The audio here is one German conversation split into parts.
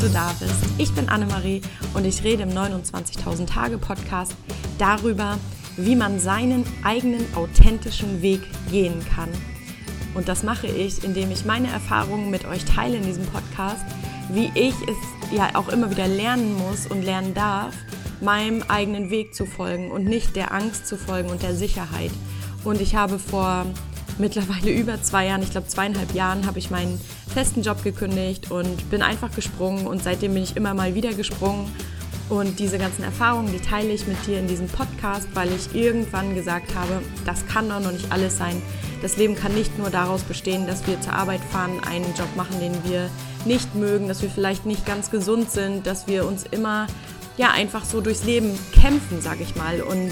du da bist. Ich bin Annemarie und ich rede im 29.000 Tage Podcast darüber, wie man seinen eigenen authentischen Weg gehen kann. Und das mache ich, indem ich meine Erfahrungen mit euch teile in diesem Podcast, wie ich es ja auch immer wieder lernen muss und lernen darf, meinem eigenen Weg zu folgen und nicht der Angst zu folgen und der Sicherheit. Und ich habe vor mittlerweile über zwei Jahren, ich glaube zweieinhalb Jahren, habe ich meinen festen Job gekündigt und bin einfach gesprungen und seitdem bin ich immer mal wieder gesprungen. Und diese ganzen Erfahrungen, die teile ich mit dir in diesem Podcast, weil ich irgendwann gesagt habe, das kann doch noch nicht alles sein. Das Leben kann nicht nur daraus bestehen, dass wir zur Arbeit fahren, einen Job machen, den wir nicht mögen, dass wir vielleicht nicht ganz gesund sind, dass wir uns immer ja einfach so durchs Leben kämpfen, sage ich mal. Und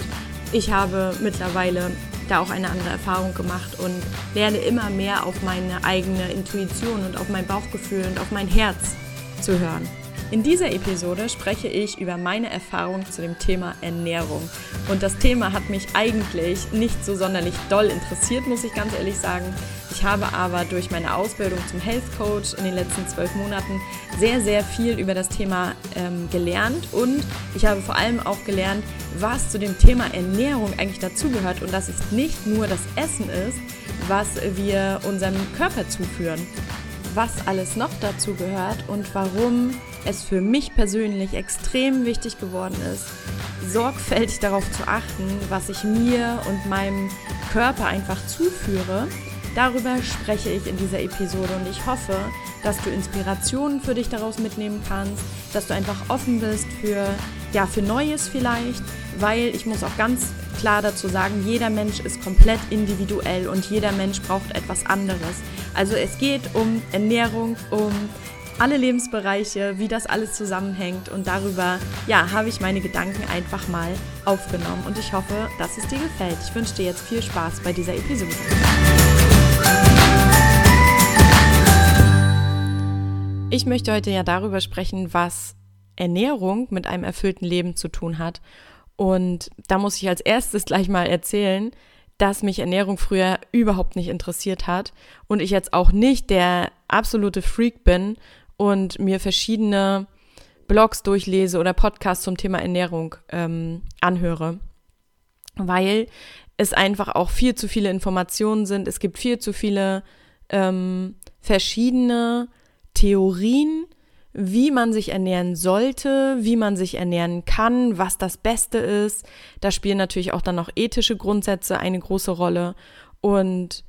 ich habe mittlerweile da auch eine andere Erfahrung gemacht und lerne immer mehr auf meine eigene Intuition und auf mein Bauchgefühl und auf mein Herz zu hören. In dieser Episode spreche ich über meine Erfahrung zu dem Thema Ernährung. Und das Thema hat mich eigentlich nicht so sonderlich doll interessiert, muss ich ganz ehrlich sagen. Ich habe aber durch meine Ausbildung zum Health Coach in den letzten zwölf Monaten sehr, sehr viel über das Thema ähm, gelernt und ich habe vor allem auch gelernt, was zu dem Thema Ernährung eigentlich dazugehört und dass es nicht nur das Essen ist, was wir unserem Körper zuführen, was alles noch dazu gehört und warum es für mich persönlich extrem wichtig geworden ist, sorgfältig darauf zu achten, was ich mir und meinem Körper einfach zuführe. Darüber spreche ich in dieser Episode und ich hoffe, dass du Inspirationen für dich daraus mitnehmen kannst, dass du einfach offen bist für ja, für Neues vielleicht, weil ich muss auch ganz klar dazu sagen, jeder Mensch ist komplett individuell und jeder Mensch braucht etwas anderes. Also es geht um Ernährung, um alle Lebensbereiche, wie das alles zusammenhängt und darüber, ja, habe ich meine Gedanken einfach mal aufgenommen und ich hoffe, dass es dir gefällt. Ich wünsche dir jetzt viel Spaß bei dieser Episode. Ich möchte heute ja darüber sprechen, was Ernährung mit einem erfüllten Leben zu tun hat. Und da muss ich als erstes gleich mal erzählen, dass mich Ernährung früher überhaupt nicht interessiert hat und ich jetzt auch nicht der absolute Freak bin und mir verschiedene Blogs durchlese oder Podcasts zum Thema Ernährung ähm, anhöre, weil es einfach auch viel zu viele Informationen sind. Es gibt viel zu viele ähm, verschiedene Theorien, wie man sich ernähren sollte, wie man sich ernähren kann, was das Beste ist. Da spielen natürlich auch dann noch ethische Grundsätze eine große Rolle und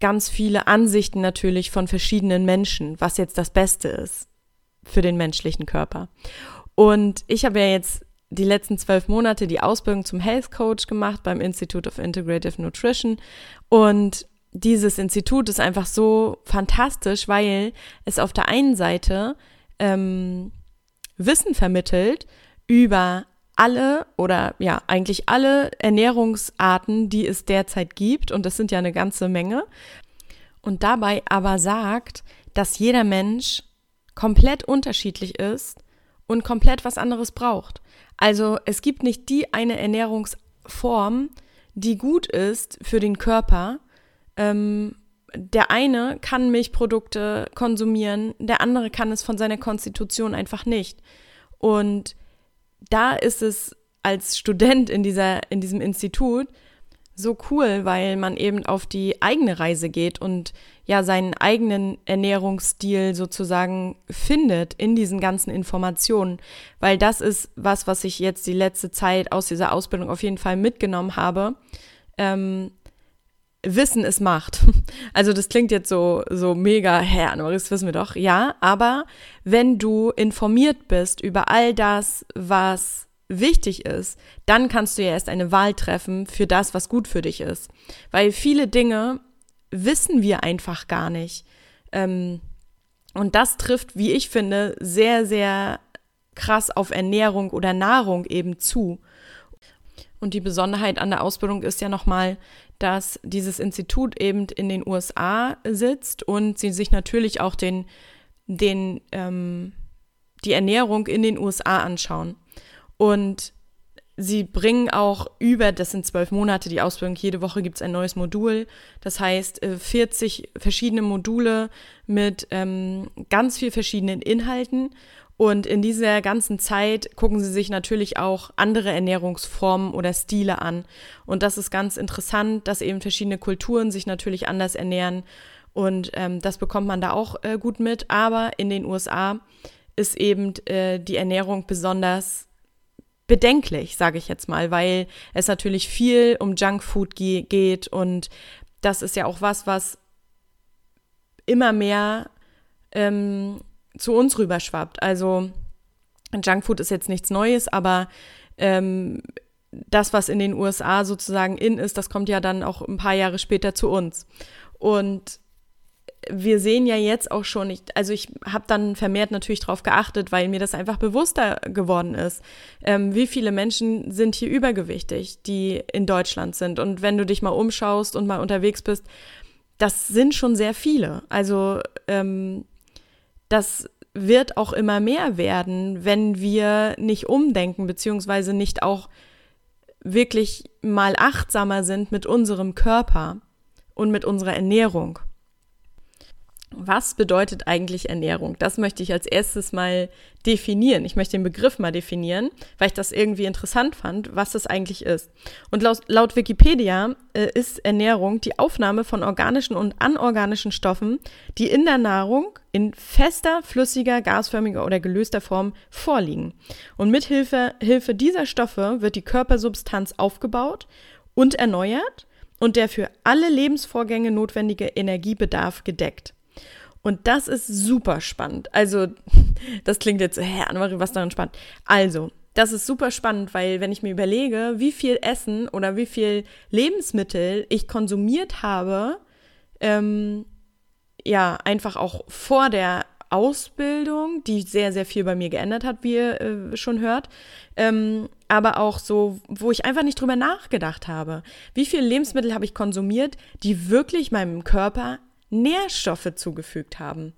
ganz viele Ansichten natürlich von verschiedenen Menschen, was jetzt das Beste ist für den menschlichen Körper. Und ich habe ja jetzt die letzten zwölf Monate die Ausbildung zum Health Coach gemacht beim Institute of Integrative Nutrition. Und dieses Institut ist einfach so fantastisch, weil es auf der einen Seite ähm, Wissen vermittelt über alle oder ja, eigentlich alle Ernährungsarten, die es derzeit gibt, und das sind ja eine ganze Menge, und dabei aber sagt, dass jeder Mensch komplett unterschiedlich ist und komplett was anderes braucht. Also es gibt nicht die eine Ernährungsform, die gut ist für den Körper. Ähm, der eine kann Milchprodukte konsumieren, der andere kann es von seiner Konstitution einfach nicht. Und da ist es als Student in, dieser, in diesem Institut so cool, weil man eben auf die eigene Reise geht und ja seinen eigenen Ernährungsstil sozusagen findet in diesen ganzen Informationen, weil das ist was, was ich jetzt die letzte Zeit aus dieser Ausbildung auf jeden Fall mitgenommen habe. Ähm, Wissen ist Macht. Also das klingt jetzt so, so mega, hä, das wissen wir doch, ja, aber wenn du informiert bist über all das, was wichtig ist, dann kannst du ja erst eine Wahl treffen für das, was gut für dich ist. Weil viele Dinge wissen wir einfach gar nicht. Ähm, und das trifft, wie ich finde, sehr, sehr krass auf Ernährung oder Nahrung eben zu. Und die Besonderheit an der Ausbildung ist ja nochmal, dass dieses Institut eben in den USA sitzt und sie sich natürlich auch den, den, ähm, die Ernährung in den USA anschauen. Und sie bringen auch über, das sind zwölf Monate die Ausbildung, jede Woche gibt es ein neues Modul. Das heißt, 40 äh, verschiedene Module mit ähm, ganz viel verschiedenen Inhalten. Und in dieser ganzen Zeit gucken sie sich natürlich auch andere Ernährungsformen oder Stile an. Und das ist ganz interessant, dass eben verschiedene Kulturen sich natürlich anders ernähren. Und ähm, das bekommt man da auch äh, gut mit. Aber in den USA ist eben äh, die Ernährung besonders bedenklich, sage ich jetzt mal, weil es natürlich viel um Junkfood ge geht und das ist ja auch was, was immer mehr ähm, zu uns rüberschwappt. Also Junkfood ist jetzt nichts Neues, aber ähm, das, was in den USA sozusagen in ist, das kommt ja dann auch ein paar Jahre später zu uns. Und wir sehen ja jetzt auch schon, ich, also ich habe dann vermehrt natürlich darauf geachtet, weil mir das einfach bewusster geworden ist, ähm, wie viele Menschen sind hier übergewichtig, die in Deutschland sind. Und wenn du dich mal umschaust und mal unterwegs bist, das sind schon sehr viele. Also ähm, das wird auch immer mehr werden, wenn wir nicht umdenken, beziehungsweise nicht auch wirklich mal achtsamer sind mit unserem Körper und mit unserer Ernährung. Was bedeutet eigentlich Ernährung? Das möchte ich als erstes mal definieren. Ich möchte den Begriff mal definieren, weil ich das irgendwie interessant fand, was das eigentlich ist. Und laut, laut Wikipedia äh, ist Ernährung die Aufnahme von organischen und anorganischen Stoffen, die in der Nahrung in fester, flüssiger, gasförmiger oder gelöster Form vorliegen. Und mit Hilfe, Hilfe dieser Stoffe wird die Körpersubstanz aufgebaut und erneuert und der für alle Lebensvorgänge notwendige Energiebedarf gedeckt. Und das ist super spannend. Also, das klingt jetzt, hä, Annemarie, was daran spannend? Also, das ist super spannend, weil wenn ich mir überlege, wie viel Essen oder wie viel Lebensmittel ich konsumiert habe, ähm, ja, einfach auch vor der Ausbildung, die sehr, sehr viel bei mir geändert hat, wie ihr äh, schon hört, ähm, aber auch so, wo ich einfach nicht drüber nachgedacht habe. Wie viele Lebensmittel habe ich konsumiert, die wirklich meinem Körper Nährstoffe zugefügt haben.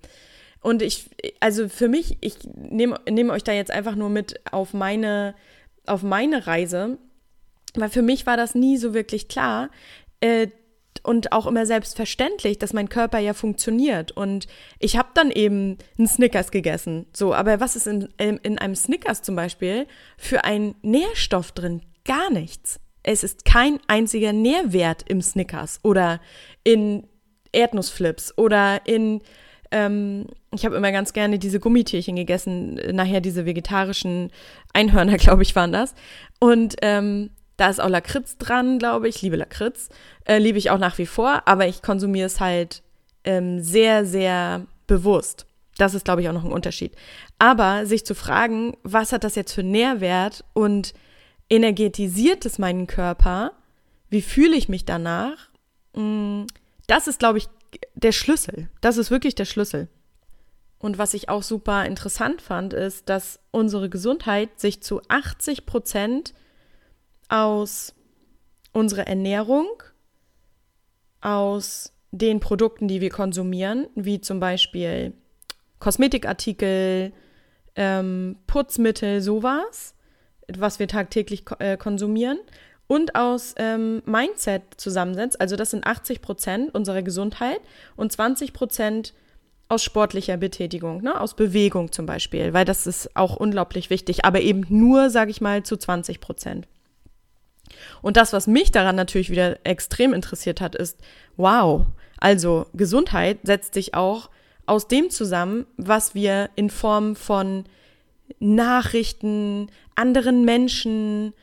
Und ich, also für mich, ich nehme nehm euch da jetzt einfach nur mit auf meine, auf meine Reise, weil für mich war das nie so wirklich klar äh, und auch immer selbstverständlich, dass mein Körper ja funktioniert. Und ich habe dann eben einen Snickers gegessen. So, aber was ist in, in, in einem Snickers zum Beispiel für ein Nährstoff drin? Gar nichts. Es ist kein einziger Nährwert im Snickers oder in Erdnussflips oder in, ähm, ich habe immer ganz gerne diese Gummitierchen gegessen, nachher diese vegetarischen Einhörner, glaube ich, waren das. Und ähm, da ist auch Lakritz dran, glaube ich. Liebe Lakritz. Äh, liebe ich auch nach wie vor, aber ich konsumiere es halt ähm, sehr, sehr bewusst. Das ist, glaube ich, auch noch ein Unterschied. Aber sich zu fragen, was hat das jetzt für Nährwert und energetisiert es meinen Körper? Wie fühle ich mich danach? Hm, das ist, glaube ich, der Schlüssel. Das ist wirklich der Schlüssel. Und was ich auch super interessant fand, ist, dass unsere Gesundheit sich zu 80 Prozent aus unserer Ernährung, aus den Produkten, die wir konsumieren, wie zum Beispiel Kosmetikartikel, ähm, Putzmittel, sowas, was wir tagtäglich äh, konsumieren, und aus ähm, Mindset zusammensetzt. Also das sind 80 Prozent unserer Gesundheit und 20 Prozent aus sportlicher Betätigung, ne? aus Bewegung zum Beispiel, weil das ist auch unglaublich wichtig, aber eben nur, sage ich mal, zu 20 Prozent. Und das, was mich daran natürlich wieder extrem interessiert hat, ist, wow, also Gesundheit setzt sich auch aus dem zusammen, was wir in Form von Nachrichten, anderen Menschen,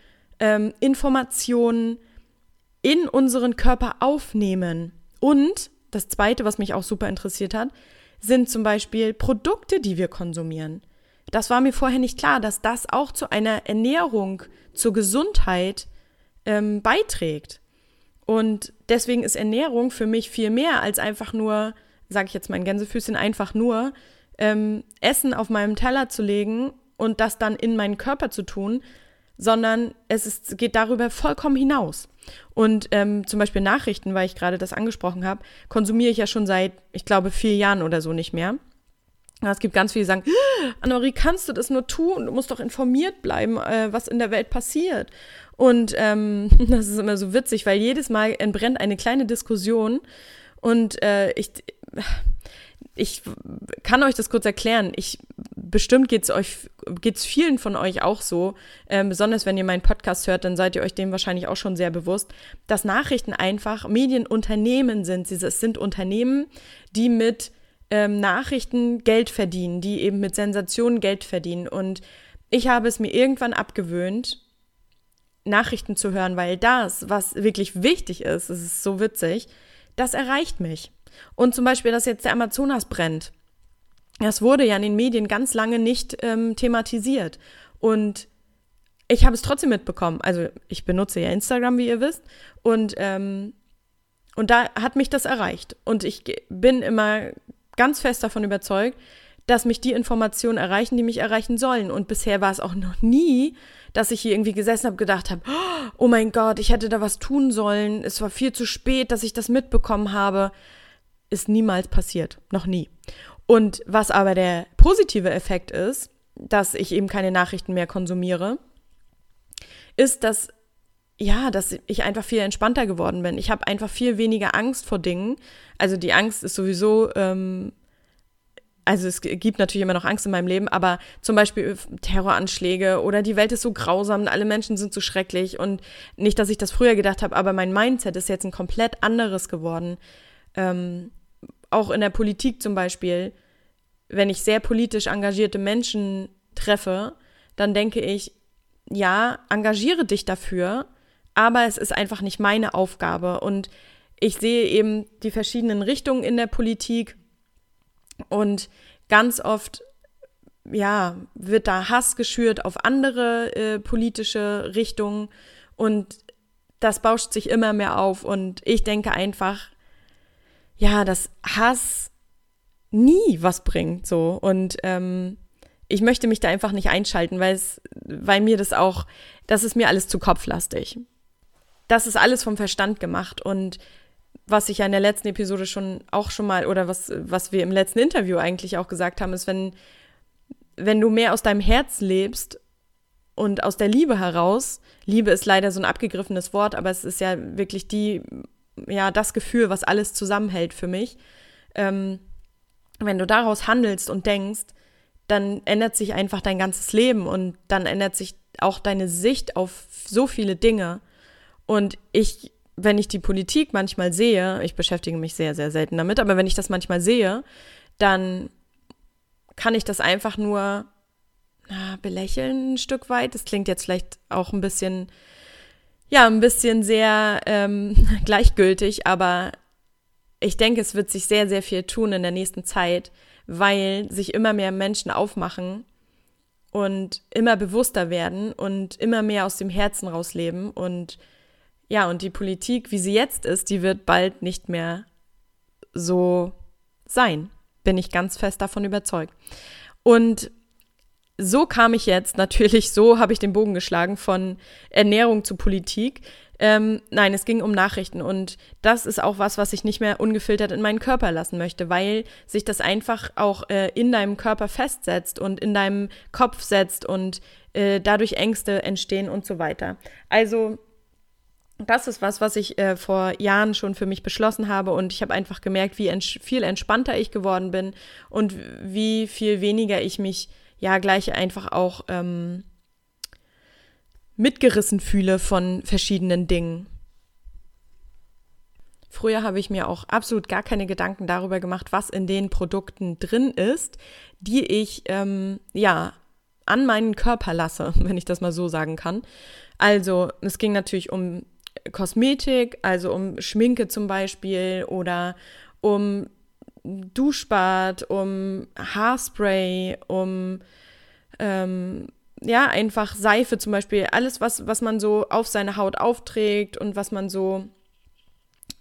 ähm, Informationen in unseren Körper aufnehmen. Und das Zweite, was mich auch super interessiert hat, sind zum Beispiel Produkte, die wir konsumieren. Das war mir vorher nicht klar, dass das auch zu einer Ernährung, zur Gesundheit ähm, beiträgt. Und deswegen ist Ernährung für mich viel mehr als einfach nur, sage ich jetzt mein Gänsefüßchen, einfach nur ähm, Essen auf meinem Teller zu legen und das dann in meinen Körper zu tun, sondern es ist, geht darüber vollkommen hinaus. Und ähm, zum Beispiel Nachrichten, weil ich gerade das angesprochen habe, konsumiere ich ja schon seit, ich glaube, vier Jahren oder so nicht mehr. Es gibt ganz viele, die sagen, Annemarie, kannst du das nur tun? Du musst doch informiert bleiben, äh, was in der Welt passiert. Und ähm, das ist immer so witzig, weil jedes Mal entbrennt eine kleine Diskussion und äh, ich, ich kann euch das kurz erklären. Ich bestimmt geht's euch geht's vielen von euch auch so, ähm, besonders wenn ihr meinen Podcast hört, dann seid ihr euch dem wahrscheinlich auch schon sehr bewusst, dass Nachrichten einfach Medienunternehmen sind. Es sind Unternehmen, die mit ähm, Nachrichten Geld verdienen, die eben mit Sensationen Geld verdienen. Und ich habe es mir irgendwann abgewöhnt, Nachrichten zu hören, weil das, was wirklich wichtig ist, es ist so witzig, das erreicht mich. Und zum Beispiel, dass jetzt der Amazonas brennt. Das wurde ja in den Medien ganz lange nicht ähm, thematisiert. Und ich habe es trotzdem mitbekommen. Also ich benutze ja Instagram, wie ihr wisst. Und, ähm, und da hat mich das erreicht. Und ich bin immer ganz fest davon überzeugt, dass mich die Informationen erreichen, die mich erreichen sollen. Und bisher war es auch noch nie, dass ich hier irgendwie gesessen habe, gedacht habe, oh mein Gott, ich hätte da was tun sollen. Es war viel zu spät, dass ich das mitbekommen habe. Ist niemals passiert. Noch nie. Und was aber der positive Effekt ist, dass ich eben keine Nachrichten mehr konsumiere, ist, dass ja, dass ich einfach viel entspannter geworden bin. Ich habe einfach viel weniger Angst vor Dingen. Also die Angst ist sowieso, ähm, also es gibt natürlich immer noch Angst in meinem Leben, aber zum Beispiel Terroranschläge oder die Welt ist so grausam, alle Menschen sind so schrecklich und nicht, dass ich das früher gedacht habe, aber mein Mindset ist jetzt ein komplett anderes geworden. Ähm, auch in der Politik zum Beispiel, wenn ich sehr politisch engagierte Menschen treffe, dann denke ich, ja, engagiere dich dafür, aber es ist einfach nicht meine Aufgabe. Und ich sehe eben die verschiedenen Richtungen in der Politik und ganz oft ja, wird da Hass geschürt auf andere äh, politische Richtungen und das bauscht sich immer mehr auf und ich denke einfach, ja, dass Hass nie was bringt so. Und ähm, ich möchte mich da einfach nicht einschalten, weil es, weil mir das auch, das ist mir alles zu kopflastig. Das ist alles vom Verstand gemacht und was ich ja in der letzten Episode schon auch schon mal oder was, was wir im letzten Interview eigentlich auch gesagt haben, ist, wenn, wenn du mehr aus deinem Herz lebst und aus der Liebe heraus, Liebe ist leider so ein abgegriffenes Wort, aber es ist ja wirklich die, ja, das Gefühl, was alles zusammenhält für mich. Ähm, wenn du daraus handelst und denkst, dann ändert sich einfach dein ganzes Leben und dann ändert sich auch deine Sicht auf so viele Dinge. Und ich, wenn ich die Politik manchmal sehe, ich beschäftige mich sehr, sehr selten damit, aber wenn ich das manchmal sehe, dann kann ich das einfach nur na, belächeln ein Stück weit. Das klingt jetzt vielleicht auch ein bisschen, ja, ein bisschen sehr ähm, gleichgültig, aber ich denke, es wird sich sehr, sehr viel tun in der nächsten Zeit, weil sich immer mehr Menschen aufmachen und immer bewusster werden und immer mehr aus dem Herzen rausleben und ja, und die Politik, wie sie jetzt ist, die wird bald nicht mehr so sein. Bin ich ganz fest davon überzeugt. Und so kam ich jetzt, natürlich, so habe ich den Bogen geschlagen von Ernährung zu Politik. Ähm, nein, es ging um Nachrichten und das ist auch was, was ich nicht mehr ungefiltert in meinen Körper lassen möchte, weil sich das einfach auch äh, in deinem Körper festsetzt und in deinem Kopf setzt und äh, dadurch Ängste entstehen und so weiter. Also das ist was, was ich äh, vor Jahren schon für mich beschlossen habe und ich habe einfach gemerkt, wie ents viel entspannter ich geworden bin und wie viel weniger ich mich ja gleich einfach auch ähm, mitgerissen fühle von verschiedenen Dingen. Früher habe ich mir auch absolut gar keine Gedanken darüber gemacht, was in den Produkten drin ist, die ich ähm, ja an meinen Körper lasse, wenn ich das mal so sagen kann. Also es ging natürlich um Kosmetik, also um Schminke zum Beispiel oder um Duschbad, um Haarspray, um ähm, ja, einfach Seife zum Beispiel, alles, was, was man so auf seine Haut aufträgt und was man so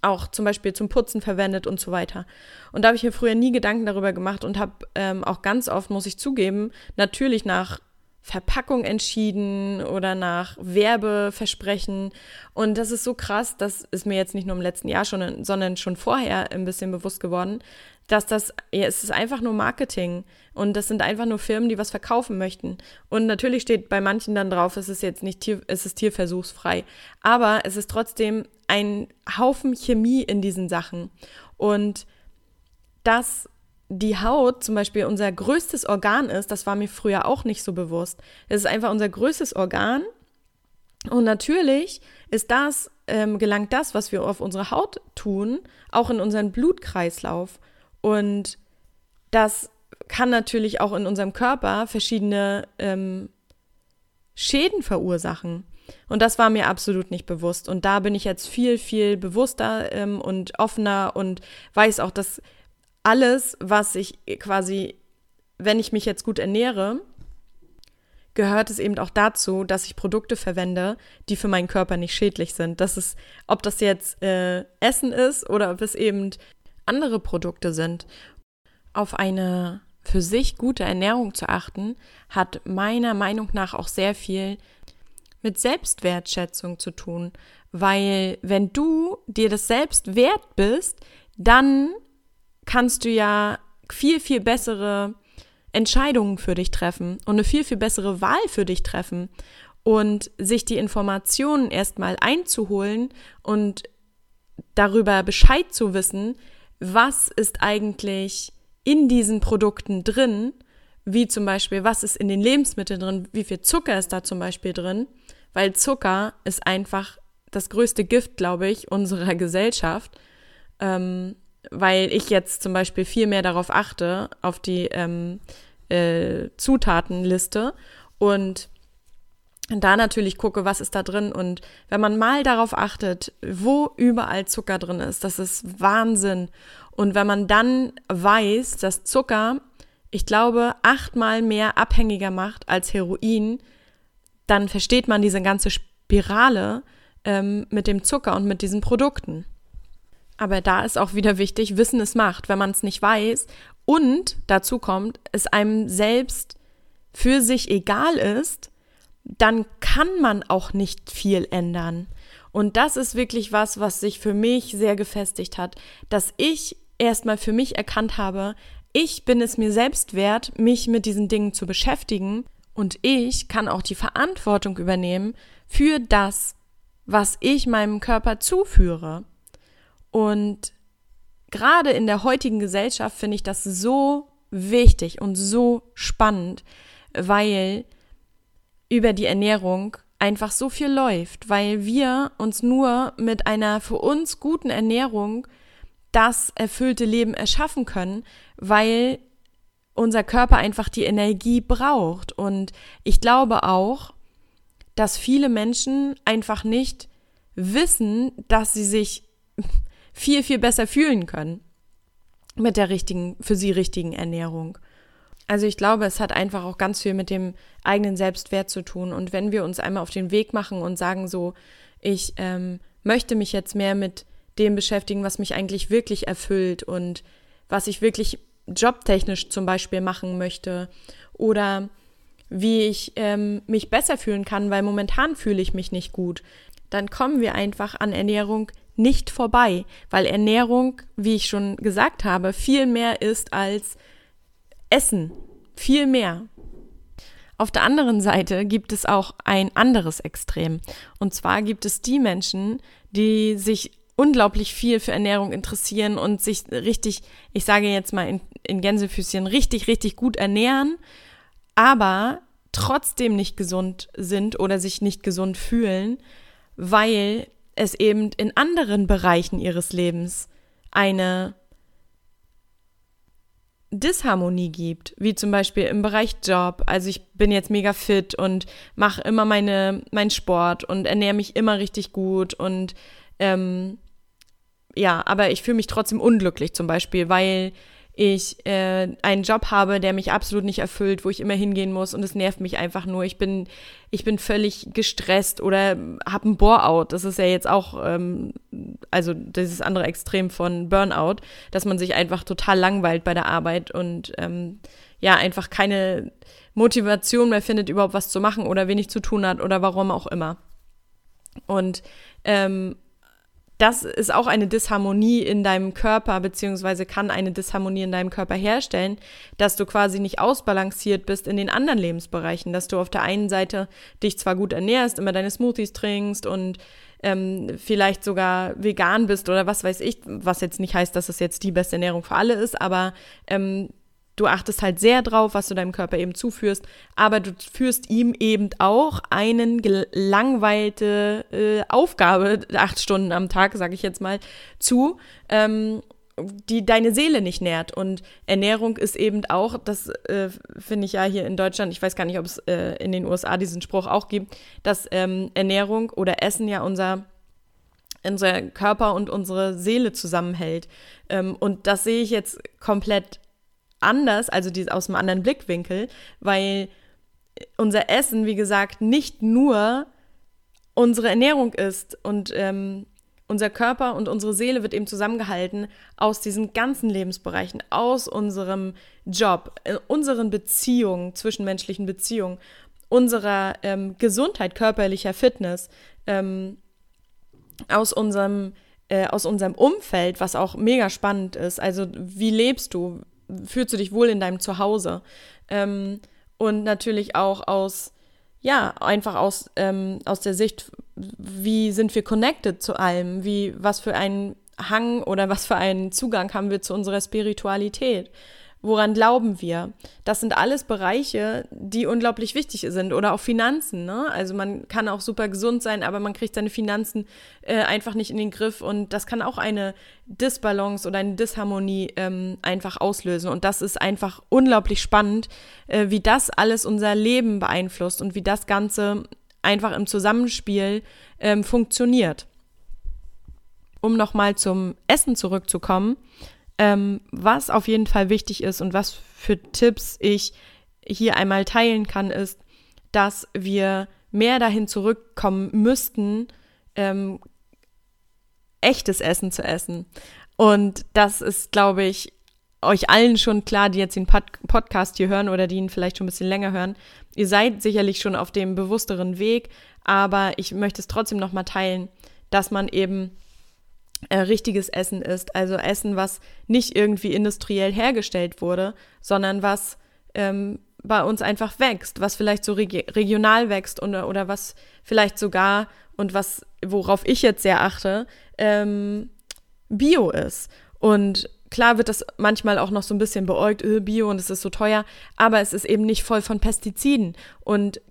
auch zum Beispiel zum Putzen verwendet und so weiter. Und da habe ich mir früher nie Gedanken darüber gemacht und habe ähm, auch ganz oft, muss ich zugeben, natürlich nach Verpackung entschieden oder nach Werbeversprechen. Und das ist so krass, das ist mir jetzt nicht nur im letzten Jahr schon, sondern schon vorher ein bisschen bewusst geworden, dass das, ja, es ist einfach nur Marketing und das sind einfach nur Firmen, die was verkaufen möchten. Und natürlich steht bei manchen dann drauf, es ist jetzt nicht Tier, es ist tierversuchsfrei. Aber es ist trotzdem ein Haufen Chemie in diesen Sachen. Und das die Haut zum Beispiel unser größtes Organ ist, das war mir früher auch nicht so bewusst. Es ist einfach unser größtes Organ. Und natürlich ist das, ähm, gelangt das, was wir auf unsere Haut tun, auch in unseren Blutkreislauf. Und das kann natürlich auch in unserem Körper verschiedene ähm, Schäden verursachen. Und das war mir absolut nicht bewusst. Und da bin ich jetzt viel, viel bewusster ähm, und offener und weiß auch, dass alles, was ich quasi, wenn ich mich jetzt gut ernähre, gehört es eben auch dazu, dass ich Produkte verwende, die für meinen Körper nicht schädlich sind. Das ist, ob das jetzt äh, Essen ist oder ob es eben andere Produkte sind. Auf eine für sich gute Ernährung zu achten, hat meiner Meinung nach auch sehr viel mit Selbstwertschätzung zu tun, weil wenn du dir das selbst wert bist, dann kannst du ja viel, viel bessere Entscheidungen für dich treffen und eine viel, viel bessere Wahl für dich treffen und sich die Informationen erstmal einzuholen und darüber Bescheid zu wissen, was ist eigentlich in diesen Produkten drin, wie zum Beispiel, was ist in den Lebensmitteln drin, wie viel Zucker ist da zum Beispiel drin, weil Zucker ist einfach das größte Gift, glaube ich, unserer Gesellschaft. Ähm, weil ich jetzt zum Beispiel viel mehr darauf achte, auf die ähm, äh, Zutatenliste und da natürlich gucke, was ist da drin. Und wenn man mal darauf achtet, wo überall Zucker drin ist, das ist Wahnsinn. Und wenn man dann weiß, dass Zucker, ich glaube, achtmal mehr abhängiger macht als Heroin, dann versteht man diese ganze Spirale ähm, mit dem Zucker und mit diesen Produkten. Aber da ist auch wieder wichtig, Wissen ist Macht, wenn man es nicht weiß. Und dazu kommt, es einem selbst für sich egal ist, dann kann man auch nicht viel ändern. Und das ist wirklich was, was sich für mich sehr gefestigt hat, dass ich erstmal für mich erkannt habe, ich bin es mir selbst wert, mich mit diesen Dingen zu beschäftigen und ich kann auch die Verantwortung übernehmen für das, was ich meinem Körper zuführe. Und gerade in der heutigen Gesellschaft finde ich das so wichtig und so spannend, weil über die Ernährung einfach so viel läuft, weil wir uns nur mit einer für uns guten Ernährung das erfüllte Leben erschaffen können, weil unser Körper einfach die Energie braucht. Und ich glaube auch, dass viele Menschen einfach nicht wissen, dass sie sich viel, viel besser fühlen können mit der richtigen, für sie richtigen Ernährung. Also ich glaube, es hat einfach auch ganz viel mit dem eigenen Selbstwert zu tun. Und wenn wir uns einmal auf den Weg machen und sagen so, ich ähm, möchte mich jetzt mehr mit dem beschäftigen, was mich eigentlich wirklich erfüllt und was ich wirklich jobtechnisch zum Beispiel machen möchte oder wie ich ähm, mich besser fühlen kann, weil momentan fühle ich mich nicht gut, dann kommen wir einfach an Ernährung nicht vorbei, weil Ernährung, wie ich schon gesagt habe, viel mehr ist als Essen. Viel mehr. Auf der anderen Seite gibt es auch ein anderes Extrem. Und zwar gibt es die Menschen, die sich unglaublich viel für Ernährung interessieren und sich richtig, ich sage jetzt mal in, in Gänsefüßchen, richtig, richtig gut ernähren, aber trotzdem nicht gesund sind oder sich nicht gesund fühlen, weil es eben in anderen Bereichen ihres Lebens eine Disharmonie gibt, wie zum Beispiel im Bereich Job. Also ich bin jetzt mega fit und mache immer meine, meinen Sport und ernähre mich immer richtig gut und ähm, ja, aber ich fühle mich trotzdem unglücklich zum Beispiel, weil ich äh, einen Job habe, der mich absolut nicht erfüllt, wo ich immer hingehen muss und es nervt mich einfach nur. Ich bin, ich bin völlig gestresst oder habe ein Bore-out. Das ist ja jetzt auch, ähm, also dieses andere Extrem von Burnout, dass man sich einfach total langweilt bei der Arbeit und ähm, ja, einfach keine Motivation mehr findet, überhaupt was zu machen oder wenig zu tun hat oder warum auch immer. Und ähm, das ist auch eine Disharmonie in deinem Körper, beziehungsweise kann eine Disharmonie in deinem Körper herstellen, dass du quasi nicht ausbalanciert bist in den anderen Lebensbereichen, dass du auf der einen Seite dich zwar gut ernährst, immer deine Smoothies trinkst und ähm, vielleicht sogar vegan bist oder was weiß ich, was jetzt nicht heißt, dass es jetzt die beste Ernährung für alle ist, aber ähm, du achtest halt sehr drauf, was du deinem Körper eben zuführst, aber du führst ihm eben auch einen gelangweilte äh, Aufgabe, acht Stunden am Tag, sage ich jetzt mal, zu, ähm, die deine Seele nicht nährt. Und Ernährung ist eben auch, das äh, finde ich ja hier in Deutschland, ich weiß gar nicht, ob es äh, in den USA diesen Spruch auch gibt, dass ähm, Ernährung oder Essen ja unser unser Körper und unsere Seele zusammenhält. Ähm, und das sehe ich jetzt komplett anders, also die, aus einem anderen Blickwinkel, weil unser Essen, wie gesagt, nicht nur unsere Ernährung ist und ähm, unser Körper und unsere Seele wird eben zusammengehalten aus diesen ganzen Lebensbereichen, aus unserem Job, äh, unseren Beziehungen, zwischenmenschlichen Beziehungen, unserer ähm, Gesundheit, körperlicher Fitness, ähm, aus unserem äh, aus unserem Umfeld, was auch mega spannend ist. Also wie lebst du? Fühlst du dich wohl in deinem Zuhause. Ähm, und natürlich auch aus, ja, einfach aus, ähm, aus der Sicht, wie sind wir connected zu allem, wie, was für einen Hang oder was für einen Zugang haben wir zu unserer Spiritualität. Woran glauben wir? Das sind alles Bereiche, die unglaublich wichtig sind. Oder auch Finanzen. Ne? Also man kann auch super gesund sein, aber man kriegt seine Finanzen äh, einfach nicht in den Griff. Und das kann auch eine Disbalance oder eine Disharmonie ähm, einfach auslösen. Und das ist einfach unglaublich spannend, äh, wie das alles unser Leben beeinflusst und wie das Ganze einfach im Zusammenspiel ähm, funktioniert. Um nochmal zum Essen zurückzukommen ähm, was auf jeden Fall wichtig ist und was für Tipps ich hier einmal teilen kann, ist, dass wir mehr dahin zurückkommen müssten, ähm, echtes Essen zu essen. Und das ist, glaube ich, euch allen schon klar, die jetzt den Pod Podcast hier hören oder die ihn vielleicht schon ein bisschen länger hören. Ihr seid sicherlich schon auf dem bewussteren Weg, aber ich möchte es trotzdem nochmal teilen, dass man eben äh, richtiges Essen ist. Also Essen, was nicht irgendwie industriell hergestellt wurde, sondern was ähm, bei uns einfach wächst, was vielleicht so regi regional wächst oder, oder was vielleicht sogar und was, worauf ich jetzt sehr achte, ähm, Bio ist. Und klar wird das manchmal auch noch so ein bisschen beäugt, öh, Bio und es ist so teuer, aber es ist eben nicht voll von Pestiziden und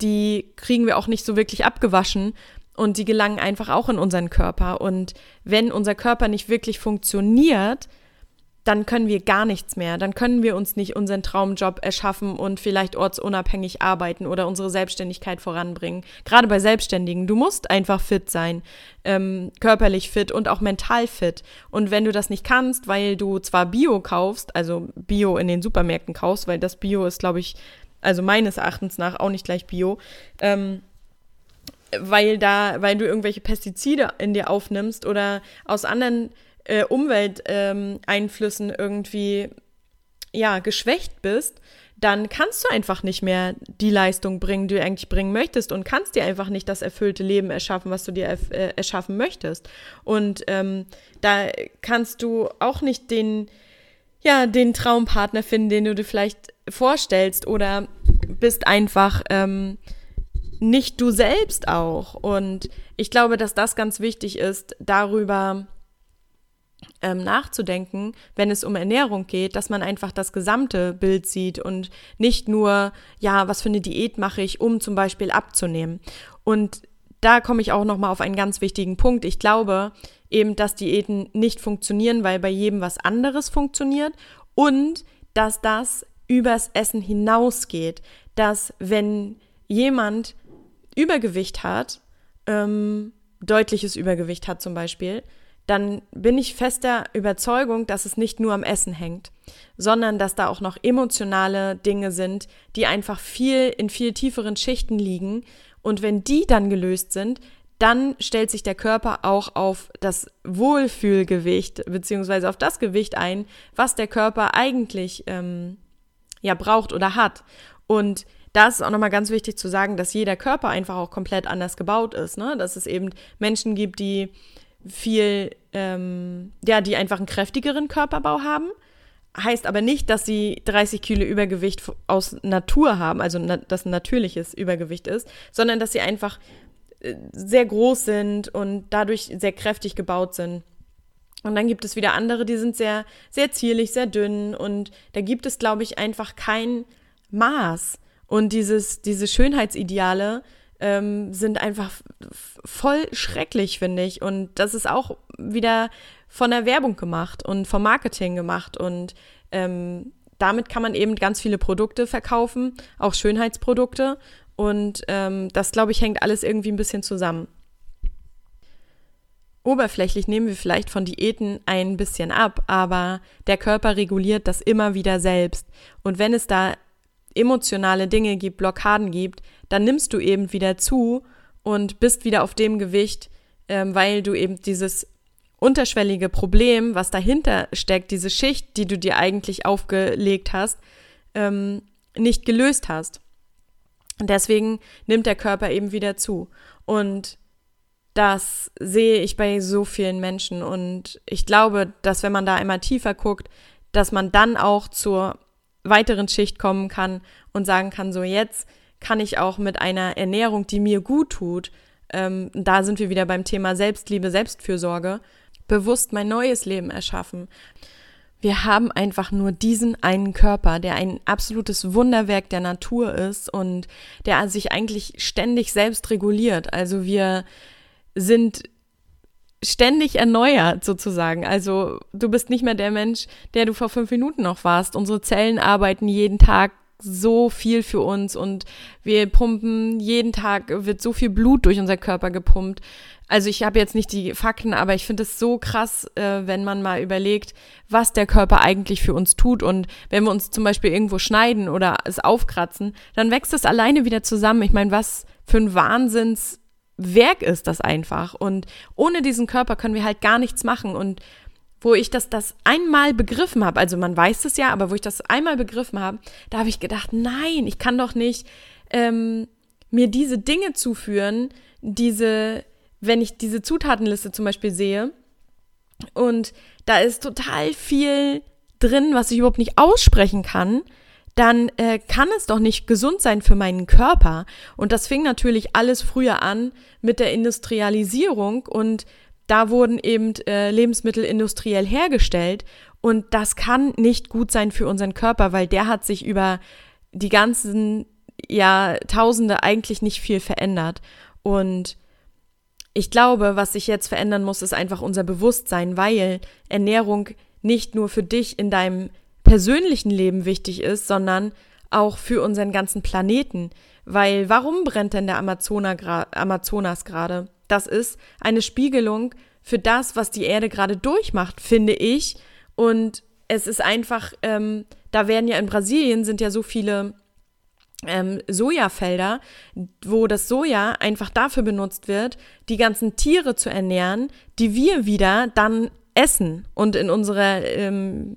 die kriegen wir auch nicht so wirklich abgewaschen und die gelangen einfach auch in unseren Körper. Und wenn unser Körper nicht wirklich funktioniert, dann können wir gar nichts mehr. Dann können wir uns nicht unseren Traumjob erschaffen und vielleicht ortsunabhängig arbeiten oder unsere Selbstständigkeit voranbringen. Gerade bei Selbstständigen, du musst einfach fit sein, ähm, körperlich fit und auch mental fit. Und wenn du das nicht kannst, weil du zwar Bio kaufst, also Bio in den Supermärkten kaufst, weil das Bio ist, glaube ich, also meines Erachtens nach auch nicht gleich Bio, ähm, weil da, weil du irgendwelche Pestizide in dir aufnimmst oder aus anderen äh, Umwelteinflüssen ähm, irgendwie ja geschwächt bist, dann kannst du einfach nicht mehr die Leistung bringen, die du eigentlich bringen möchtest und kannst dir einfach nicht das erfüllte Leben erschaffen, was du dir erf äh, erschaffen möchtest. Und ähm, da kannst du auch nicht den, ja, den Traumpartner finden, den du dir vielleicht vorstellst oder bist einfach ähm, nicht du selbst auch. Und ich glaube, dass das ganz wichtig ist, darüber ähm, nachzudenken, wenn es um Ernährung geht, dass man einfach das gesamte Bild sieht und nicht nur, ja, was für eine Diät mache ich, um zum Beispiel abzunehmen. Und da komme ich auch noch mal auf einen ganz wichtigen Punkt. Ich glaube eben, dass Diäten nicht funktionieren, weil bei jedem was anderes funktioniert und dass das übers Essen hinausgeht, dass wenn jemand Übergewicht hat, ähm, deutliches Übergewicht hat zum Beispiel, dann bin ich fester Überzeugung, dass es nicht nur am Essen hängt, sondern dass da auch noch emotionale Dinge sind, die einfach viel in viel tieferen Schichten liegen. Und wenn die dann gelöst sind, dann stellt sich der Körper auch auf das Wohlfühlgewicht beziehungsweise auf das Gewicht ein, was der Körper eigentlich ähm, ja braucht oder hat. Und da ist auch nochmal ganz wichtig zu sagen, dass jeder Körper einfach auch komplett anders gebaut ist. Ne? Dass es eben Menschen gibt, die viel, ähm, ja, die einfach einen kräftigeren Körperbau haben. Heißt aber nicht, dass sie 30 Kilo Übergewicht aus Natur haben, also na, dass ein natürliches Übergewicht ist, sondern dass sie einfach äh, sehr groß sind und dadurch sehr kräftig gebaut sind. Und dann gibt es wieder andere, die sind sehr, sehr zierlich, sehr dünn und da gibt es, glaube ich, einfach kein Maß. Und dieses, diese Schönheitsideale ähm, sind einfach voll schrecklich, finde ich. Und das ist auch wieder von der Werbung gemacht und vom Marketing gemacht. Und ähm, damit kann man eben ganz viele Produkte verkaufen, auch Schönheitsprodukte. Und ähm, das, glaube ich, hängt alles irgendwie ein bisschen zusammen. Oberflächlich nehmen wir vielleicht von Diäten ein bisschen ab, aber der Körper reguliert das immer wieder selbst. Und wenn es da emotionale Dinge gibt, Blockaden gibt, dann nimmst du eben wieder zu und bist wieder auf dem Gewicht, ähm, weil du eben dieses unterschwellige Problem, was dahinter steckt, diese Schicht, die du dir eigentlich aufgelegt hast, ähm, nicht gelöst hast. Deswegen nimmt der Körper eben wieder zu. Und das sehe ich bei so vielen Menschen. Und ich glaube, dass wenn man da immer tiefer guckt, dass man dann auch zur weiteren Schicht kommen kann und sagen kann, so jetzt kann ich auch mit einer Ernährung, die mir gut tut, ähm, da sind wir wieder beim Thema Selbstliebe, Selbstfürsorge, bewusst mein neues Leben erschaffen. Wir haben einfach nur diesen einen Körper, der ein absolutes Wunderwerk der Natur ist und der sich eigentlich ständig selbst reguliert. Also wir sind ständig erneuert sozusagen. Also du bist nicht mehr der Mensch, der du vor fünf Minuten noch warst. Unsere Zellen arbeiten jeden Tag so viel für uns und wir pumpen jeden Tag wird so viel Blut durch unser Körper gepumpt. Also ich habe jetzt nicht die Fakten, aber ich finde es so krass, äh, wenn man mal überlegt, was der Körper eigentlich für uns tut. Und wenn wir uns zum Beispiel irgendwo schneiden oder es aufkratzen, dann wächst es alleine wieder zusammen. Ich meine, was für ein Wahnsinns Werk ist das einfach. Und ohne diesen Körper können wir halt gar nichts machen. Und wo ich das, das einmal begriffen habe, also man weiß es ja, aber wo ich das einmal begriffen habe, da habe ich gedacht, nein, ich kann doch nicht ähm, mir diese Dinge zuführen, diese, wenn ich diese Zutatenliste zum Beispiel sehe und da ist total viel drin, was ich überhaupt nicht aussprechen kann, dann äh, kann es doch nicht gesund sein für meinen Körper. Und das fing natürlich alles früher an mit der Industrialisierung und da wurden eben äh, Lebensmittel industriell hergestellt und das kann nicht gut sein für unseren Körper, weil der hat sich über die ganzen Jahrtausende eigentlich nicht viel verändert. Und ich glaube, was sich jetzt verändern muss, ist einfach unser Bewusstsein, weil Ernährung nicht nur für dich in deinem persönlichen Leben wichtig ist, sondern auch für unseren ganzen Planeten. Weil warum brennt denn der Amazonas gerade? Das ist eine Spiegelung für das, was die Erde gerade durchmacht, finde ich. Und es ist einfach, ähm, da werden ja in Brasilien sind ja so viele ähm, Sojafelder, wo das Soja einfach dafür benutzt wird, die ganzen Tiere zu ernähren, die wir wieder dann essen und in unserer ähm,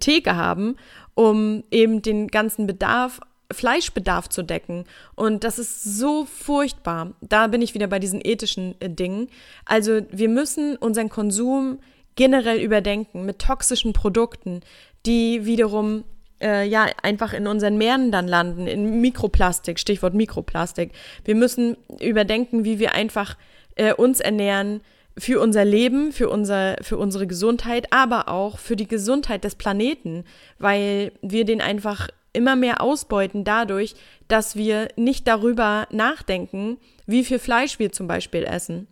Theke haben, um eben den ganzen Bedarf Fleischbedarf zu decken. Und das ist so furchtbar. Da bin ich wieder bei diesen ethischen äh, Dingen. Also wir müssen unseren Konsum generell überdenken mit toxischen Produkten, die wiederum äh, ja einfach in unseren Meeren dann landen, in Mikroplastik, Stichwort Mikroplastik. Wir müssen überdenken, wie wir einfach äh, uns ernähren, für unser Leben, für, unser, für unsere Gesundheit, aber auch für die Gesundheit des Planeten, weil wir den einfach immer mehr ausbeuten dadurch, dass wir nicht darüber nachdenken, wie viel Fleisch wir zum Beispiel essen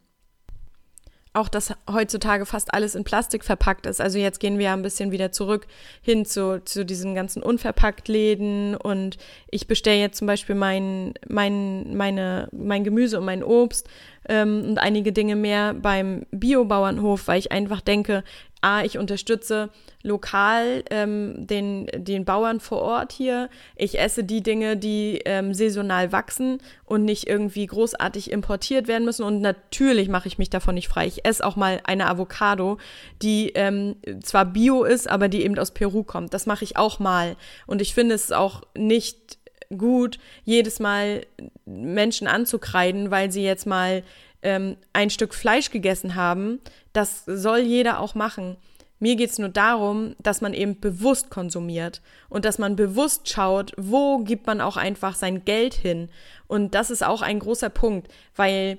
auch, dass heutzutage fast alles in Plastik verpackt ist. Also jetzt gehen wir ja ein bisschen wieder zurück hin zu, zu diesen ganzen Unverpacktläden und ich bestelle jetzt zum Beispiel mein, mein, meine, mein Gemüse und mein Obst ähm, und einige Dinge mehr beim Biobauernhof, weil ich einfach denke, A, ich unterstütze lokal ähm, den, den Bauern vor Ort hier. Ich esse die Dinge, die ähm, saisonal wachsen und nicht irgendwie großartig importiert werden müssen. Und natürlich mache ich mich davon nicht frei. Ich esse auch mal eine Avocado, die ähm, zwar bio ist, aber die eben aus Peru kommt. Das mache ich auch mal. Und ich finde es auch nicht gut, jedes Mal Menschen anzukreiden, weil sie jetzt mal ähm, ein Stück Fleisch gegessen haben. Das soll jeder auch machen. Mir geht es nur darum, dass man eben bewusst konsumiert und dass man bewusst schaut, wo gibt man auch einfach sein Geld hin. Und das ist auch ein großer Punkt, weil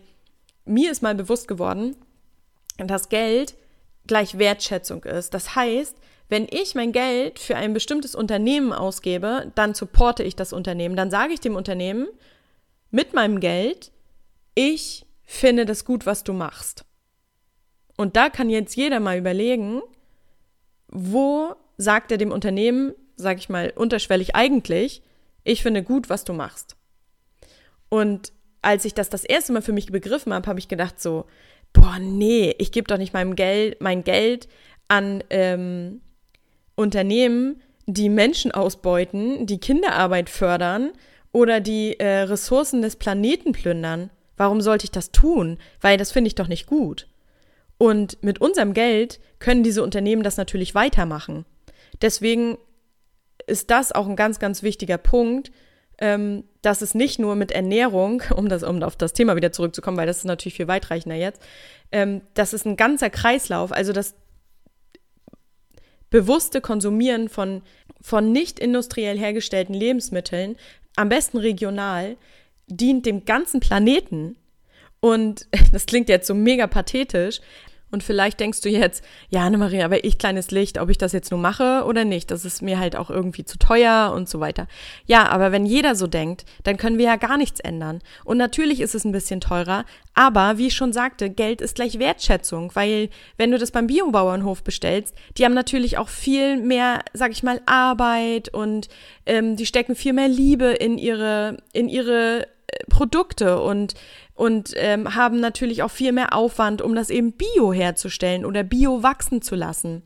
mir ist mal bewusst geworden, dass Geld gleich Wertschätzung ist. Das heißt, wenn ich mein Geld für ein bestimmtes Unternehmen ausgebe, dann supporte ich das Unternehmen. Dann sage ich dem Unternehmen mit meinem Geld, ich finde das gut, was du machst. Und da kann jetzt jeder mal überlegen, wo sagt er dem Unternehmen, sage ich mal, unterschwellig eigentlich, ich finde gut, was du machst. Und als ich das das erste Mal für mich begriffen habe, habe ich gedacht so, boah, nee, ich gebe doch nicht meinem Geld, mein Geld an ähm, Unternehmen, die Menschen ausbeuten, die Kinderarbeit fördern oder die äh, Ressourcen des Planeten plündern. Warum sollte ich das tun? Weil das finde ich doch nicht gut. Und mit unserem Geld können diese Unternehmen das natürlich weitermachen. Deswegen ist das auch ein ganz, ganz wichtiger Punkt, ähm, dass es nicht nur mit Ernährung, um, das, um auf das Thema wieder zurückzukommen, weil das ist natürlich viel weitreichender jetzt, ähm, das ist ein ganzer Kreislauf, also das bewusste Konsumieren von, von nicht industriell hergestellten Lebensmitteln, am besten regional, dient dem ganzen Planeten. Und das klingt jetzt so mega pathetisch, und vielleicht denkst du jetzt, ja, Anne-Maria, aber ich kleines Licht, ob ich das jetzt nur mache oder nicht, das ist mir halt auch irgendwie zu teuer und so weiter. Ja, aber wenn jeder so denkt, dann können wir ja gar nichts ändern. Und natürlich ist es ein bisschen teurer, aber wie ich schon sagte, Geld ist gleich Wertschätzung, weil wenn du das beim Biobauernhof bestellst, die haben natürlich auch viel mehr, sag ich mal, Arbeit und ähm, die stecken viel mehr Liebe in ihre, in ihre Produkte und und ähm, haben natürlich auch viel mehr Aufwand, um das eben bio herzustellen oder bio wachsen zu lassen.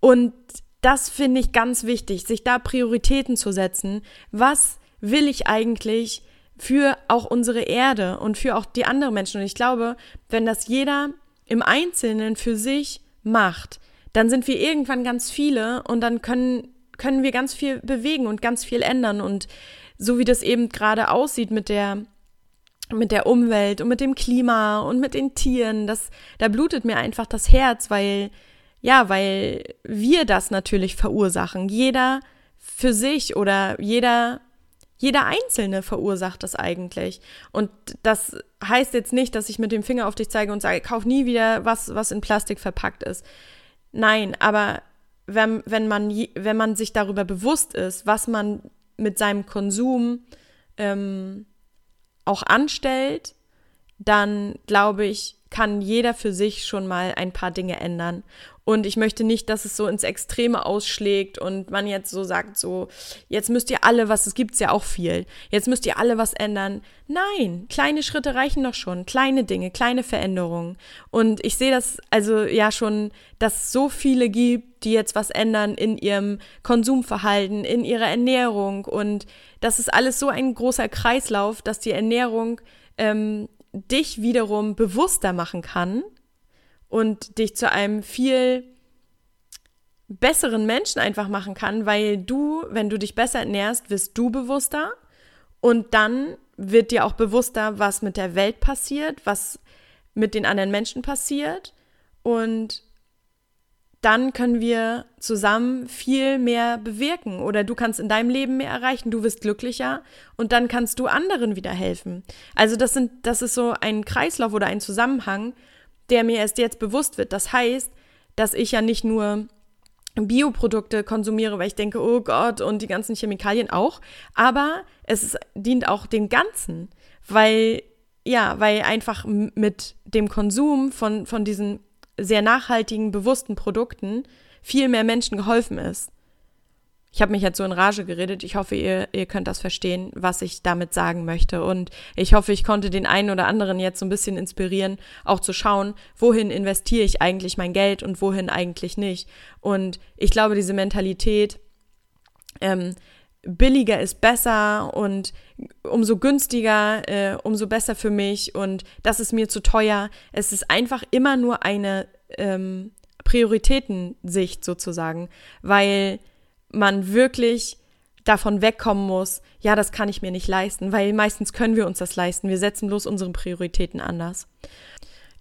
Und das finde ich ganz wichtig, sich da Prioritäten zu setzen. Was will ich eigentlich für auch unsere Erde und für auch die anderen Menschen? Und ich glaube, wenn das jeder im Einzelnen für sich macht, dann sind wir irgendwann ganz viele und dann können, können wir ganz viel bewegen und ganz viel ändern. Und so wie das eben gerade aussieht mit der mit der Umwelt und mit dem Klima und mit den Tieren, das, da blutet mir einfach das Herz, weil, ja, weil wir das natürlich verursachen. Jeder für sich oder jeder, jeder Einzelne verursacht das eigentlich. Und das heißt jetzt nicht, dass ich mit dem Finger auf dich zeige und sage, kauf nie wieder was, was in Plastik verpackt ist. Nein, aber wenn, wenn, man, wenn man sich darüber bewusst ist, was man mit seinem Konsum ähm, auch anstellt, dann glaube ich, kann jeder für sich schon mal ein paar Dinge ändern. Und ich möchte nicht, dass es so ins Extreme ausschlägt und man jetzt so sagt, so, jetzt müsst ihr alle was, es gibt ja auch viel, jetzt müsst ihr alle was ändern. Nein, kleine Schritte reichen doch schon, kleine Dinge, kleine Veränderungen. Und ich sehe das also ja schon, dass es so viele gibt, die jetzt was ändern in ihrem Konsumverhalten, in ihrer Ernährung. Und das ist alles so ein großer Kreislauf, dass die Ernährung ähm, dich wiederum bewusster machen kann und dich zu einem viel besseren Menschen einfach machen kann, weil du, wenn du dich besser ernährst, wirst du bewusster und dann wird dir auch bewusster, was mit der Welt passiert, was mit den anderen Menschen passiert und dann können wir zusammen viel mehr bewirken oder du kannst in deinem Leben mehr erreichen, du wirst glücklicher und dann kannst du anderen wieder helfen. Also das sind das ist so ein Kreislauf oder ein Zusammenhang, der mir erst jetzt bewusst wird. Das heißt, dass ich ja nicht nur Bioprodukte konsumiere, weil ich denke, oh Gott, und die ganzen Chemikalien auch, aber es ist, dient auch dem Ganzen, weil ja, weil einfach mit dem Konsum von, von diesen sehr nachhaltigen, bewussten Produkten viel mehr Menschen geholfen ist. Ich habe mich jetzt so in Rage geredet. Ich hoffe, ihr, ihr könnt das verstehen, was ich damit sagen möchte. Und ich hoffe, ich konnte den einen oder anderen jetzt so ein bisschen inspirieren, auch zu schauen, wohin investiere ich eigentlich mein Geld und wohin eigentlich nicht. Und ich glaube, diese Mentalität, ähm, billiger ist besser und umso günstiger, äh, umso besser für mich und das ist mir zu teuer. Es ist einfach immer nur eine ähm, Prioritätensicht sozusagen, weil man wirklich davon wegkommen muss, ja, das kann ich mir nicht leisten, weil meistens können wir uns das leisten. Wir setzen bloß unsere Prioritäten anders.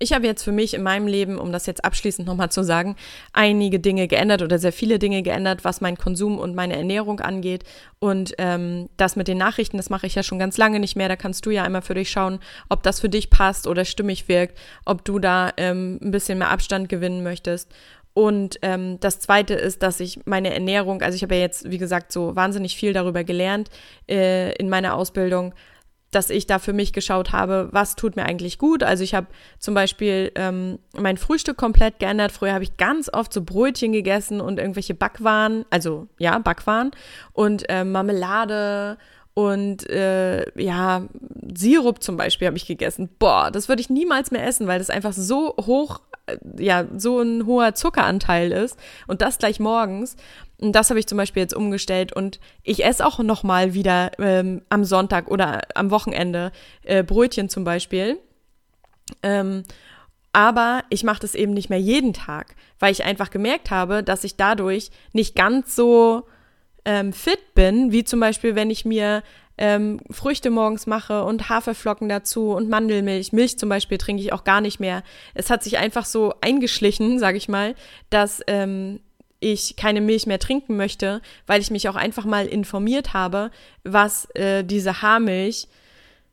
Ich habe jetzt für mich in meinem Leben, um das jetzt abschließend nochmal zu sagen, einige Dinge geändert oder sehr viele Dinge geändert, was meinen Konsum und meine Ernährung angeht. Und ähm, das mit den Nachrichten, das mache ich ja schon ganz lange nicht mehr. Da kannst du ja einmal für dich schauen, ob das für dich passt oder stimmig wirkt, ob du da ähm, ein bisschen mehr Abstand gewinnen möchtest. Und ähm, das Zweite ist, dass ich meine Ernährung, also ich habe ja jetzt, wie gesagt, so wahnsinnig viel darüber gelernt äh, in meiner Ausbildung, dass ich da für mich geschaut habe, was tut mir eigentlich gut. Also ich habe zum Beispiel ähm, mein Frühstück komplett geändert. Früher habe ich ganz oft so Brötchen gegessen und irgendwelche Backwaren, also ja, Backwaren und äh, Marmelade und äh, ja, Sirup zum Beispiel habe ich gegessen. Boah, das würde ich niemals mehr essen, weil das einfach so hoch, äh, ja, so ein hoher Zuckeranteil ist. Und das gleich morgens. Und das habe ich zum Beispiel jetzt umgestellt und ich esse auch noch mal wieder ähm, am Sonntag oder am Wochenende äh, Brötchen zum Beispiel. Ähm, aber ich mache das eben nicht mehr jeden Tag, weil ich einfach gemerkt habe, dass ich dadurch nicht ganz so ähm, fit bin, wie zum Beispiel, wenn ich mir ähm, Früchte morgens mache und Haferflocken dazu und Mandelmilch. Milch zum Beispiel trinke ich auch gar nicht mehr. Es hat sich einfach so eingeschlichen, sage ich mal, dass ähm, ich keine Milch mehr trinken möchte, weil ich mich auch einfach mal informiert habe, was äh, diese Haarmilch,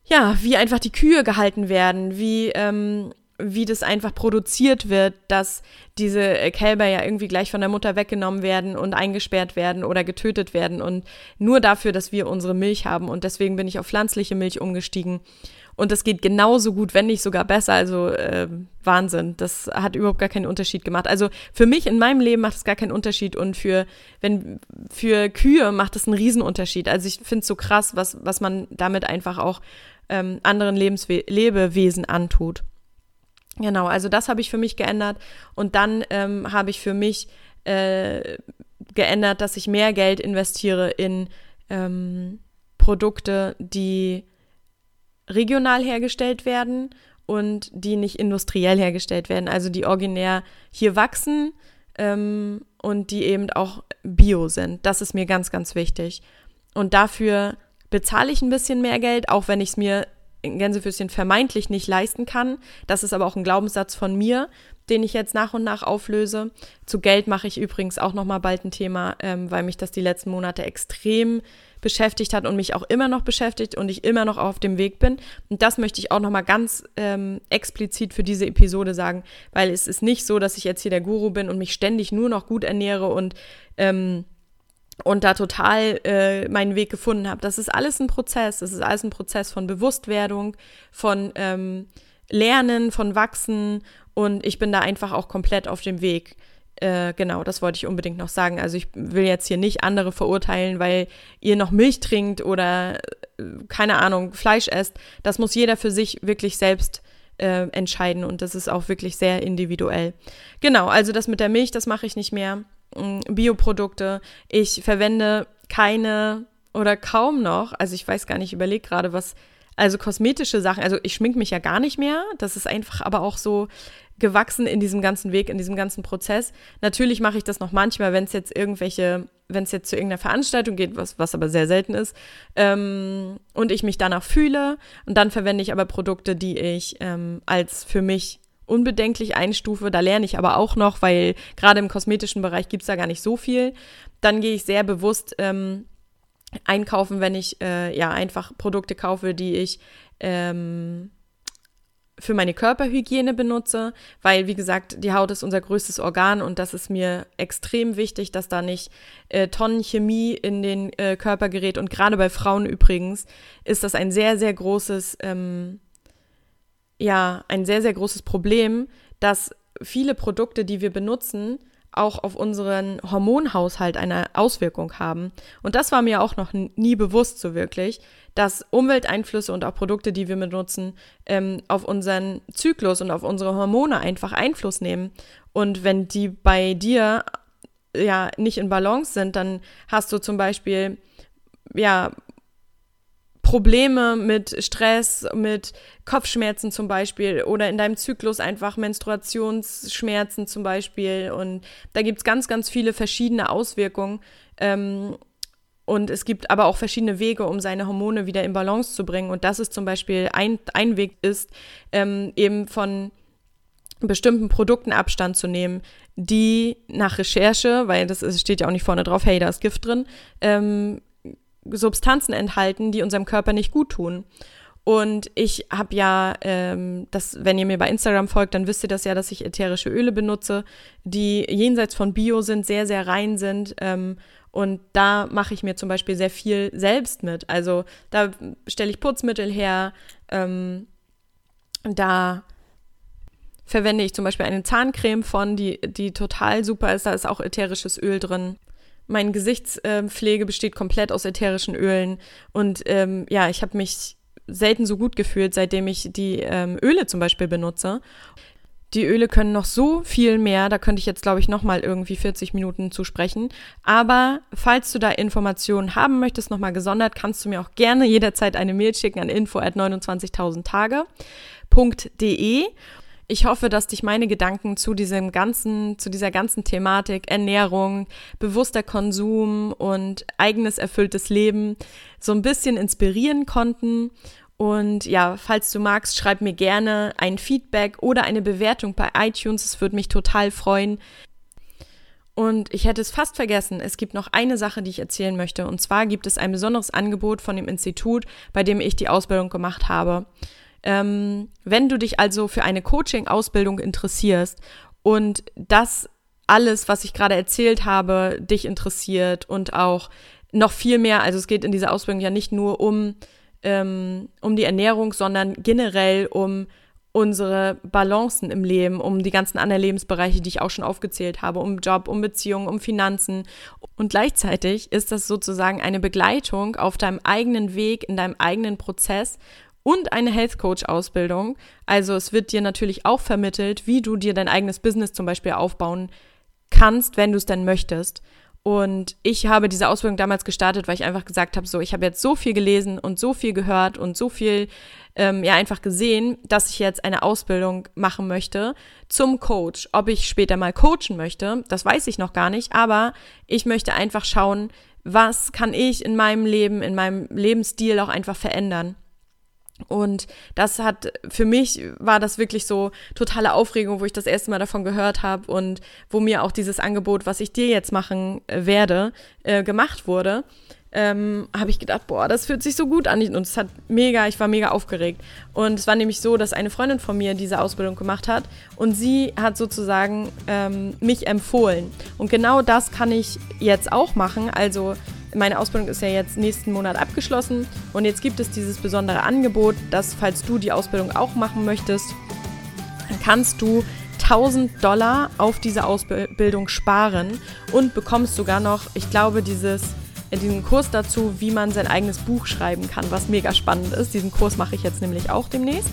ja, wie einfach die Kühe gehalten werden, wie, ähm, wie das einfach produziert wird, dass diese äh, Kälber ja irgendwie gleich von der Mutter weggenommen werden und eingesperrt werden oder getötet werden und nur dafür, dass wir unsere Milch haben. Und deswegen bin ich auf pflanzliche Milch umgestiegen und das geht genauso gut, wenn nicht sogar besser. Also äh, Wahnsinn. Das hat überhaupt gar keinen Unterschied gemacht. Also für mich in meinem Leben macht es gar keinen Unterschied. Und für, wenn, für Kühe macht es einen Riesenunterschied. Also ich finde es so krass, was, was man damit einfach auch ähm, anderen Lebenswe Lebewesen antut. Genau, also das habe ich für mich geändert. Und dann ähm, habe ich für mich äh, geändert, dass ich mehr Geld investiere in ähm, Produkte, die regional hergestellt werden und die nicht industriell hergestellt werden, also die originär hier wachsen ähm, und die eben auch bio sind. Das ist mir ganz, ganz wichtig. Und dafür bezahle ich ein bisschen mehr Geld, auch wenn ich es mir in Gänsefüßchen vermeintlich nicht leisten kann. Das ist aber auch ein Glaubenssatz von mir, den ich jetzt nach und nach auflöse. Zu Geld mache ich übrigens auch noch mal bald ein Thema, ähm, weil mich das die letzten Monate extrem beschäftigt hat und mich auch immer noch beschäftigt und ich immer noch auf dem Weg bin. Und das möchte ich auch noch mal ganz ähm, explizit für diese Episode sagen, weil es ist nicht so, dass ich jetzt hier der Guru bin und mich ständig nur noch gut ernähre und ähm, und da total äh, meinen Weg gefunden habe. Das ist alles ein Prozess. Das ist alles ein Prozess von Bewusstwerdung, von ähm, Lernen, von Wachsen und ich bin da einfach auch komplett auf dem Weg. Äh, genau, das wollte ich unbedingt noch sagen. Also ich will jetzt hier nicht andere verurteilen, weil ihr noch Milch trinkt oder äh, keine Ahnung, Fleisch esst. Das muss jeder für sich wirklich selbst äh, entscheiden und das ist auch wirklich sehr individuell. Genau, also das mit der Milch, das mache ich nicht mehr. Mm, Bioprodukte. Ich verwende keine oder kaum noch, also ich weiß gar nicht, überlege gerade, was, also kosmetische Sachen, also ich schmink mich ja gar nicht mehr. Das ist einfach aber auch so, gewachsen in diesem ganzen Weg, in diesem ganzen Prozess. Natürlich mache ich das noch manchmal, wenn es jetzt irgendwelche, wenn es jetzt zu irgendeiner Veranstaltung geht, was, was aber sehr selten ist, ähm, und ich mich danach fühle. Und dann verwende ich aber Produkte, die ich ähm, als für mich unbedenklich einstufe. Da lerne ich aber auch noch, weil gerade im kosmetischen Bereich gibt es da gar nicht so viel. Dann gehe ich sehr bewusst ähm, einkaufen, wenn ich äh, ja einfach Produkte kaufe, die ich ähm, für meine Körperhygiene benutze, weil, wie gesagt, die Haut ist unser größtes Organ und das ist mir extrem wichtig, dass da nicht äh, Tonnen Chemie in den äh, Körper gerät. Und gerade bei Frauen übrigens ist das ein sehr, sehr großes, ähm, ja, ein sehr, sehr großes Problem, dass viele Produkte, die wir benutzen, auch auf unseren Hormonhaushalt eine Auswirkung haben. Und das war mir auch noch nie bewusst so wirklich, dass Umwelteinflüsse und auch Produkte, die wir benutzen, ähm, auf unseren Zyklus und auf unsere Hormone einfach Einfluss nehmen. Und wenn die bei dir ja nicht in Balance sind, dann hast du zum Beispiel ja Probleme mit Stress, mit Kopfschmerzen zum Beispiel oder in deinem Zyklus einfach Menstruationsschmerzen zum Beispiel. Und da gibt es ganz, ganz viele verschiedene Auswirkungen. Ähm, und es gibt aber auch verschiedene Wege, um seine Hormone wieder in Balance zu bringen. Und das ist zum Beispiel ein, ein Weg ist, ähm, eben von bestimmten Produkten Abstand zu nehmen, die nach Recherche, weil das ist, steht ja auch nicht vorne drauf, hey, da ist Gift drin, ähm, Substanzen enthalten, die unserem Körper nicht gut tun. Und ich habe ja, ähm, das, wenn ihr mir bei Instagram folgt, dann wisst ihr das ja, dass ich ätherische Öle benutze, die jenseits von Bio sind, sehr, sehr rein sind. Ähm, und da mache ich mir zum Beispiel sehr viel selbst mit. Also da stelle ich Putzmittel her, ähm, da verwende ich zum Beispiel eine Zahncreme von, die, die total super ist. Da ist auch ätherisches Öl drin. Meine Gesichtspflege besteht komplett aus ätherischen Ölen. Und ähm, ja, ich habe mich selten so gut gefühlt, seitdem ich die ähm, Öle zum Beispiel benutze. Die Öle können noch so viel mehr, da könnte ich jetzt, glaube ich, nochmal irgendwie 40 Minuten zu sprechen. Aber falls du da Informationen haben möchtest, nochmal gesondert, kannst du mir auch gerne jederzeit eine Mail schicken an info at 29.000tage.de. Ich hoffe, dass dich meine Gedanken zu diesem ganzen, zu dieser ganzen Thematik Ernährung, bewusster Konsum und eigenes erfülltes Leben so ein bisschen inspirieren konnten. Und ja, falls du magst, schreib mir gerne ein Feedback oder eine Bewertung bei iTunes. Es würde mich total freuen. Und ich hätte es fast vergessen, es gibt noch eine Sache, die ich erzählen möchte. Und zwar gibt es ein besonderes Angebot von dem Institut, bei dem ich die Ausbildung gemacht habe. Ähm, wenn du dich also für eine Coaching-Ausbildung interessierst und das alles, was ich gerade erzählt habe, dich interessiert und auch noch viel mehr, also es geht in dieser Ausbildung ja nicht nur um, ähm, um die Ernährung, sondern generell um unsere Balancen im Leben, um die ganzen anderen Lebensbereiche, die ich auch schon aufgezählt habe, um Job, um Beziehungen, um Finanzen. Und gleichzeitig ist das sozusagen eine Begleitung auf deinem eigenen Weg, in deinem eigenen Prozess und eine Health Coach Ausbildung. Also es wird dir natürlich auch vermittelt, wie du dir dein eigenes Business zum Beispiel aufbauen kannst, wenn du es denn möchtest. Und ich habe diese Ausbildung damals gestartet, weil ich einfach gesagt habe, so, ich habe jetzt so viel gelesen und so viel gehört und so viel, ähm, ja, einfach gesehen, dass ich jetzt eine Ausbildung machen möchte zum Coach. Ob ich später mal coachen möchte, das weiß ich noch gar nicht, aber ich möchte einfach schauen, was kann ich in meinem Leben, in meinem Lebensstil auch einfach verändern. Und das hat, für mich war das wirklich so totale Aufregung, wo ich das erste Mal davon gehört habe und wo mir auch dieses Angebot, was ich dir jetzt machen äh, werde, äh, gemacht wurde. Ähm, habe ich gedacht, boah, das fühlt sich so gut an. Und es hat mega, ich war mega aufgeregt. Und es war nämlich so, dass eine Freundin von mir diese Ausbildung gemacht hat und sie hat sozusagen ähm, mich empfohlen. Und genau das kann ich jetzt auch machen. Also meine Ausbildung ist ja jetzt nächsten Monat abgeschlossen und jetzt gibt es dieses besondere Angebot, dass falls du die Ausbildung auch machen möchtest, kannst du 1000 Dollar auf diese Ausbildung sparen und bekommst sogar noch, ich glaube, dieses diesen Kurs dazu, wie man sein eigenes Buch schreiben kann, was mega spannend ist. Diesen Kurs mache ich jetzt nämlich auch demnächst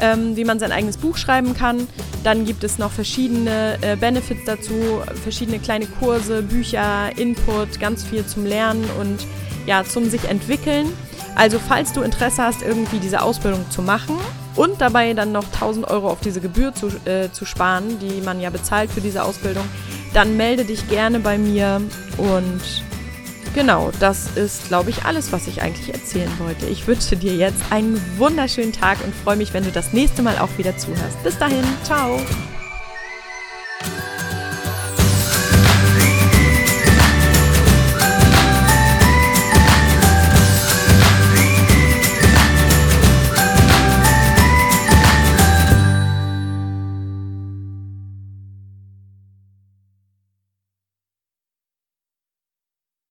ähm, wie man sein eigenes Buch schreiben kann. Dann gibt es noch verschiedene äh, Benefits dazu, verschiedene kleine Kurse, Bücher, Input, ganz viel zum Lernen und ja, zum sich entwickeln. Also falls du Interesse hast, irgendwie diese Ausbildung zu machen und dabei dann noch 1000 Euro auf diese Gebühr zu, äh, zu sparen, die man ja bezahlt für diese Ausbildung, dann melde dich gerne bei mir und Genau, das ist, glaube ich, alles, was ich eigentlich erzählen wollte. Ich wünsche dir jetzt einen wunderschönen Tag und freue mich, wenn du das nächste Mal auch wieder zuhörst. Bis dahin, ciao!